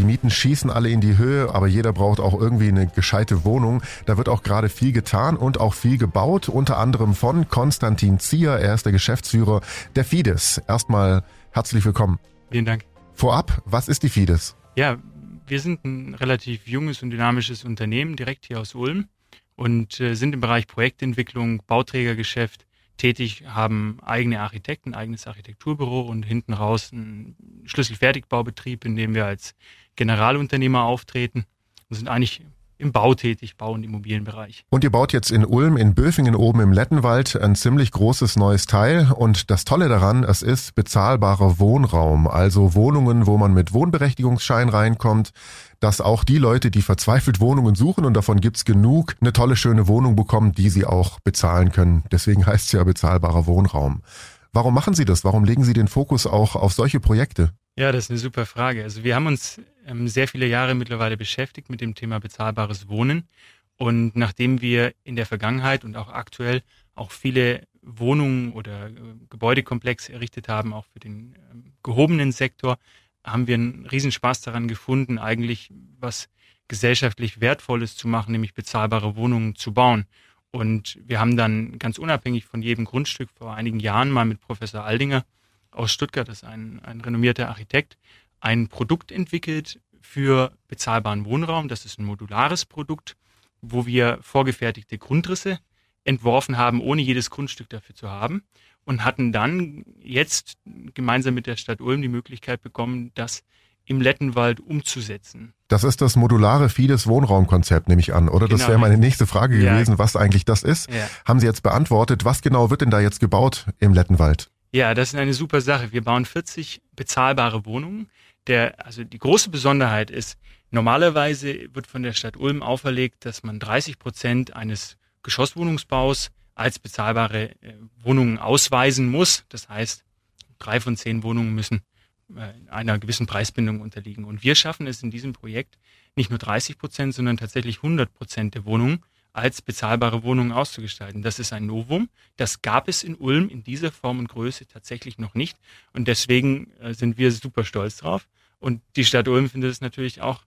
Die Mieten schießen alle in die Höhe, aber jeder braucht auch irgendwie eine gescheite Wohnung. Da wird auch gerade viel getan und auch viel gebaut, unter anderem von Konstantin Zier. Er ist der Geschäftsführer der Fides. Erstmal herzlich willkommen. Vielen Dank. Vorab, was ist die Fides? Ja, wir sind ein relativ junges und dynamisches Unternehmen direkt hier aus Ulm und äh, sind im Bereich Projektentwicklung, Bauträgergeschäft, tätig, haben eigene Architekten, eigenes Architekturbüro und hinten raus einen Schlüsselfertigbaubetrieb, in dem wir als Generalunternehmer auftreten und sind eigentlich im Bau tätig, Bau- und Immobilienbereich. Und ihr baut jetzt in Ulm, in Böfingen oben im Lettenwald ein ziemlich großes neues Teil. Und das Tolle daran, es ist bezahlbarer Wohnraum, also Wohnungen, wo man mit Wohnberechtigungsschein reinkommt, dass auch die Leute, die verzweifelt Wohnungen suchen, und davon gibt's genug, eine tolle, schöne Wohnung bekommen, die sie auch bezahlen können. Deswegen heißt es ja bezahlbarer Wohnraum. Warum machen Sie das? Warum legen Sie den Fokus auch auf solche Projekte? Ja, das ist eine super Frage. Also wir haben uns ähm, sehr viele Jahre mittlerweile beschäftigt mit dem Thema bezahlbares Wohnen. Und nachdem wir in der Vergangenheit und auch aktuell auch viele Wohnungen oder äh, Gebäudekomplexe errichtet haben, auch für den ähm, gehobenen Sektor, haben wir einen Riesenspaß daran gefunden, eigentlich was gesellschaftlich Wertvolles zu machen, nämlich bezahlbare Wohnungen zu bauen. Und wir haben dann ganz unabhängig von jedem Grundstück vor einigen Jahren mal mit Professor Aldinger aus Stuttgart, das ist ein, ein renommierter Architekt, ein Produkt entwickelt für bezahlbaren Wohnraum. Das ist ein modulares Produkt, wo wir vorgefertigte Grundrisse entworfen haben, ohne jedes Grundstück dafür zu haben und hatten dann jetzt gemeinsam mit der Stadt Ulm die Möglichkeit bekommen, das im Lettenwald umzusetzen. Das ist das modulare Fides Wohnraumkonzept, nehme ich an, oder? Genau. Das wäre meine nächste Frage gewesen, ja. was eigentlich das ist. Ja. Haben Sie jetzt beantwortet. Was genau wird denn da jetzt gebaut im Lettenwald? Ja, das ist eine super Sache. Wir bauen 40 bezahlbare Wohnungen. Der, also die große Besonderheit ist, normalerweise wird von der Stadt Ulm auferlegt, dass man 30 Prozent eines Geschosswohnungsbaus als bezahlbare äh, Wohnungen ausweisen muss. Das heißt, drei von zehn Wohnungen müssen äh, einer gewissen Preisbindung unterliegen. Und wir schaffen es in diesem Projekt nicht nur 30 Prozent, sondern tatsächlich 100 Prozent der Wohnungen als bezahlbare Wohnungen auszugestalten. Das ist ein Novum. Das gab es in Ulm in dieser Form und Größe tatsächlich noch nicht. Und deswegen äh, sind wir super stolz drauf. Und die Stadt Ulm findet es natürlich auch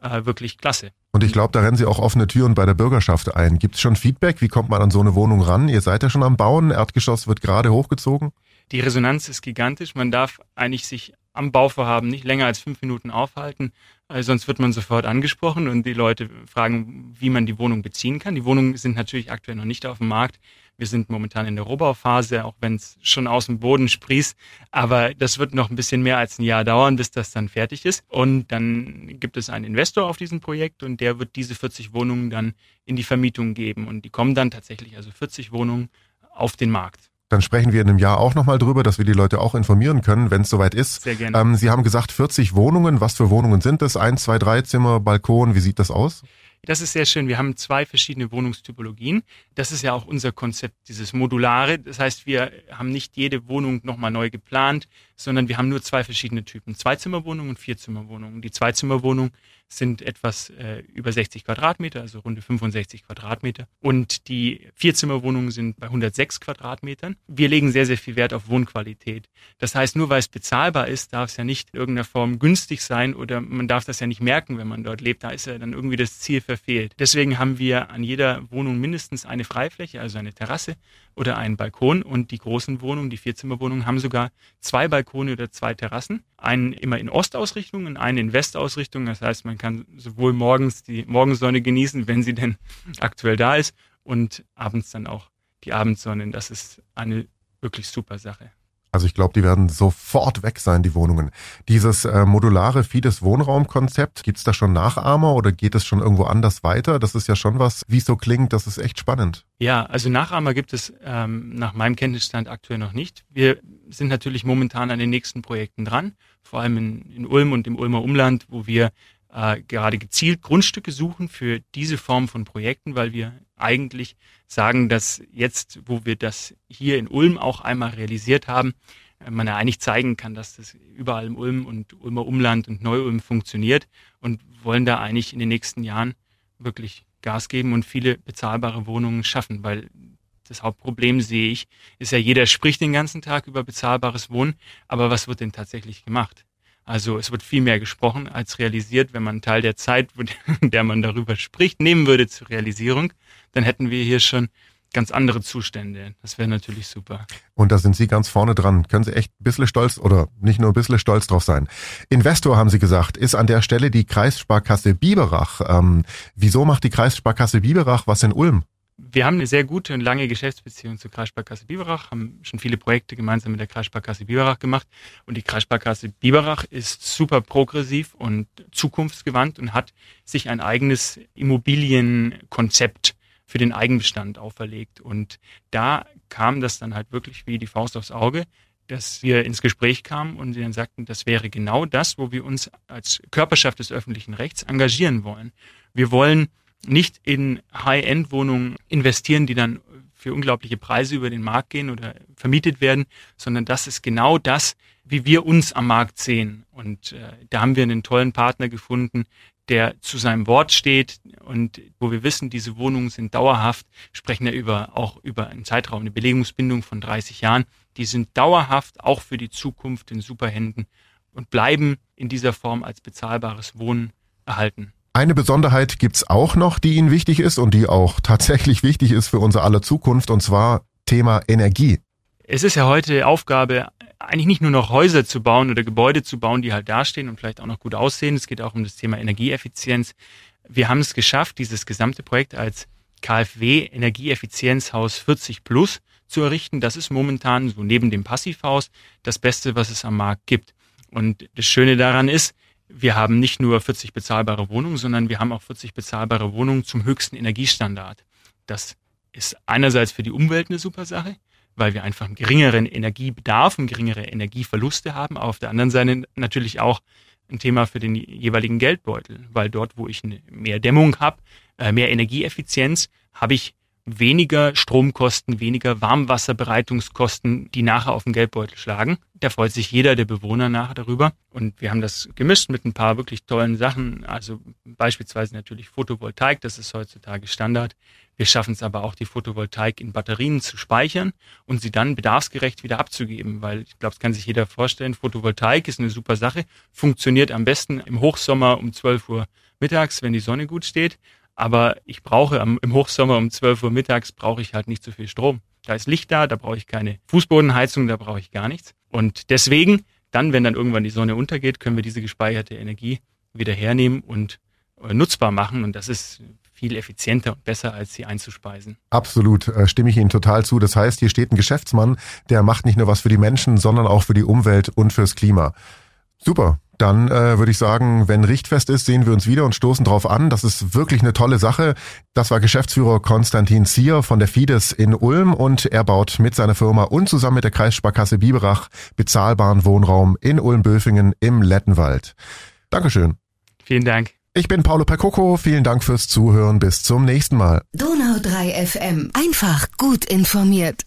äh, wirklich klasse. Und ich glaube, da rennen Sie auch offene Türen bei der Bürgerschaft ein. Gibt es schon Feedback? Wie kommt man an so eine Wohnung ran? Ihr seid ja schon am Bauen. Erdgeschoss wird gerade hochgezogen. Die Resonanz ist gigantisch. Man darf eigentlich sich am Bauvorhaben nicht länger als fünf Minuten aufhalten, äh, sonst wird man sofort angesprochen und die Leute fragen, wie man die Wohnung beziehen kann. Die Wohnungen sind natürlich aktuell noch nicht auf dem Markt. Wir sind momentan in der Rohbauphase, auch wenn es schon aus dem Boden sprießt. Aber das wird noch ein bisschen mehr als ein Jahr dauern, bis das dann fertig ist. Und dann gibt es einen Investor auf diesem Projekt und der wird diese 40 Wohnungen dann in die Vermietung geben. Und die kommen dann tatsächlich, also 40 Wohnungen auf den Markt. Dann sprechen wir in einem Jahr auch nochmal drüber, dass wir die Leute auch informieren können, wenn es soweit ist. Sehr gerne. Ähm, Sie haben gesagt 40 Wohnungen. Was für Wohnungen sind das? Eins, zwei, drei Zimmer, Balkon. Wie sieht das aus? Das ist sehr schön. Wir haben zwei verschiedene Wohnungstypologien. Das ist ja auch unser Konzept, dieses Modulare. Das heißt, wir haben nicht jede Wohnung nochmal neu geplant, sondern wir haben nur zwei verschiedene Typen. Zweizimmerwohnungen und Vierzimmerwohnungen. Die Zweizimmerwohnung sind etwas äh, über 60 Quadratmeter, also runde 65 Quadratmeter. Und die Vierzimmerwohnungen sind bei 106 Quadratmetern. Wir legen sehr, sehr viel Wert auf Wohnqualität. Das heißt, nur weil es bezahlbar ist, darf es ja nicht in irgendeiner Form günstig sein oder man darf das ja nicht merken, wenn man dort lebt. Da ist ja dann irgendwie das Ziel verfehlt. Deswegen haben wir an jeder Wohnung mindestens eine Freifläche, also eine Terrasse oder einen Balkon. Und die großen Wohnungen, die Vierzimmerwohnungen, haben sogar zwei Balkone oder zwei Terrassen. Einen immer in Ostausrichtung und einen in Westausrichtung. Das heißt, man kann sowohl morgens die Morgensonne genießen, wenn sie denn aktuell da ist, und abends dann auch die Abendsonne. Das ist eine wirklich super Sache. Also ich glaube, die werden sofort weg sein, die Wohnungen. Dieses äh, modulare Fides Wohnraumkonzept, gibt's da schon Nachahmer oder geht es schon irgendwo anders weiter? Das ist ja schon was, wie es so klingt, das ist echt spannend. Ja, also Nachahmer gibt es ähm, nach meinem Kenntnisstand aktuell noch nicht. Wir sind natürlich momentan an den nächsten Projekten dran, vor allem in, in Ulm und im Ulmer Umland, wo wir äh, gerade gezielt Grundstücke suchen für diese Form von Projekten, weil wir eigentlich sagen, dass jetzt, wo wir das hier in Ulm auch einmal realisiert haben, äh, man ja eigentlich zeigen kann, dass das überall im Ulm und Ulmer Umland und Neu-Ulm funktioniert und wollen da eigentlich in den nächsten Jahren wirklich Gas geben und viele bezahlbare Wohnungen schaffen, weil das Hauptproblem sehe ich, ist ja, jeder spricht den ganzen Tag über bezahlbares Wohnen, aber was wird denn tatsächlich gemacht? Also es wird viel mehr gesprochen als realisiert. Wenn man einen Teil der Zeit, in der man darüber spricht, nehmen würde zur Realisierung, dann hätten wir hier schon ganz andere Zustände. Das wäre natürlich super. Und da sind Sie ganz vorne dran. Können Sie echt ein bisschen stolz oder nicht nur ein bisschen stolz drauf sein. Investor, haben Sie gesagt, ist an der Stelle die Kreissparkasse Biberach. Ähm, wieso macht die Kreissparkasse Biberach was in Ulm? Wir haben eine sehr gute und lange Geschäftsbeziehung zur Kreissparkasse Biberach, haben schon viele Projekte gemeinsam mit der Kreissparkasse Biberach gemacht. Und die Kreissparkasse Biberach ist super progressiv und zukunftsgewandt und hat sich ein eigenes Immobilienkonzept für den Eigenbestand auferlegt. Und da kam das dann halt wirklich wie die Faust aufs Auge, dass wir ins Gespräch kamen und sie dann sagten, das wäre genau das, wo wir uns als Körperschaft des öffentlichen Rechts engagieren wollen. Wir wollen nicht in High-End-Wohnungen investieren, die dann für unglaubliche Preise über den Markt gehen oder vermietet werden, sondern das ist genau das, wie wir uns am Markt sehen. Und äh, da haben wir einen tollen Partner gefunden, der zu seinem Wort steht und wo wir wissen, diese Wohnungen sind dauerhaft, sprechen wir über, auch über einen Zeitraum, eine Belegungsbindung von 30 Jahren. Die sind dauerhaft auch für die Zukunft in Superhänden und bleiben in dieser Form als bezahlbares Wohnen erhalten. Eine Besonderheit gibt's auch noch, die Ihnen wichtig ist und die auch tatsächlich wichtig ist für unsere aller Zukunft, und zwar Thema Energie. Es ist ja heute Aufgabe eigentlich nicht nur noch Häuser zu bauen oder Gebäude zu bauen, die halt dastehen und vielleicht auch noch gut aussehen. Es geht auch um das Thema Energieeffizienz. Wir haben es geschafft, dieses gesamte Projekt als KfW Energieeffizienzhaus 40 Plus zu errichten. Das ist momentan so neben dem Passivhaus das Beste, was es am Markt gibt. Und das Schöne daran ist, wir haben nicht nur 40 bezahlbare Wohnungen, sondern wir haben auch 40 bezahlbare Wohnungen zum höchsten Energiestandard. Das ist einerseits für die Umwelt eine super Sache weil wir einfach einen geringeren Energiebedarf und geringere Energieverluste haben. Aber auf der anderen Seite natürlich auch ein Thema für den jeweiligen Geldbeutel, weil dort, wo ich mehr Dämmung habe, äh, mehr Energieeffizienz, habe ich weniger Stromkosten, weniger Warmwasserbereitungskosten, die nachher auf den Geldbeutel schlagen. Da freut sich jeder der Bewohner nachher darüber. Und wir haben das gemischt mit ein paar wirklich tollen Sachen. Also beispielsweise natürlich Photovoltaik, das ist heutzutage Standard. Wir schaffen es aber auch, die Photovoltaik in Batterien zu speichern und sie dann bedarfsgerecht wieder abzugeben, weil ich glaube, es kann sich jeder vorstellen, Photovoltaik ist eine super Sache, funktioniert am besten im Hochsommer um 12 Uhr mittags, wenn die Sonne gut steht aber ich brauche am, im Hochsommer um 12 Uhr mittags brauche ich halt nicht so viel Strom. Da ist Licht da, da brauche ich keine Fußbodenheizung, da brauche ich gar nichts. Und deswegen, dann, wenn dann irgendwann die Sonne untergeht, können wir diese gespeicherte Energie wieder hernehmen und äh, nutzbar machen. Und das ist viel effizienter und besser, als sie einzuspeisen. Absolut, äh, stimme ich Ihnen total zu. Das heißt, hier steht ein Geschäftsmann, der macht nicht nur was für die Menschen, sondern auch für die Umwelt und fürs Klima. Super. Dann äh, würde ich sagen, wenn Richtfest ist, sehen wir uns wieder und stoßen drauf an. Das ist wirklich eine tolle Sache. Das war Geschäftsführer Konstantin Zier von der Fides in Ulm und er baut mit seiner Firma und zusammen mit der Kreissparkasse Biberach bezahlbaren Wohnraum in Ulm-Böfingen im Lettenwald. Dankeschön. Vielen Dank. Ich bin Paolo Percoco. Vielen Dank fürs Zuhören. Bis zum nächsten Mal. Donau 3 FM. Einfach gut informiert.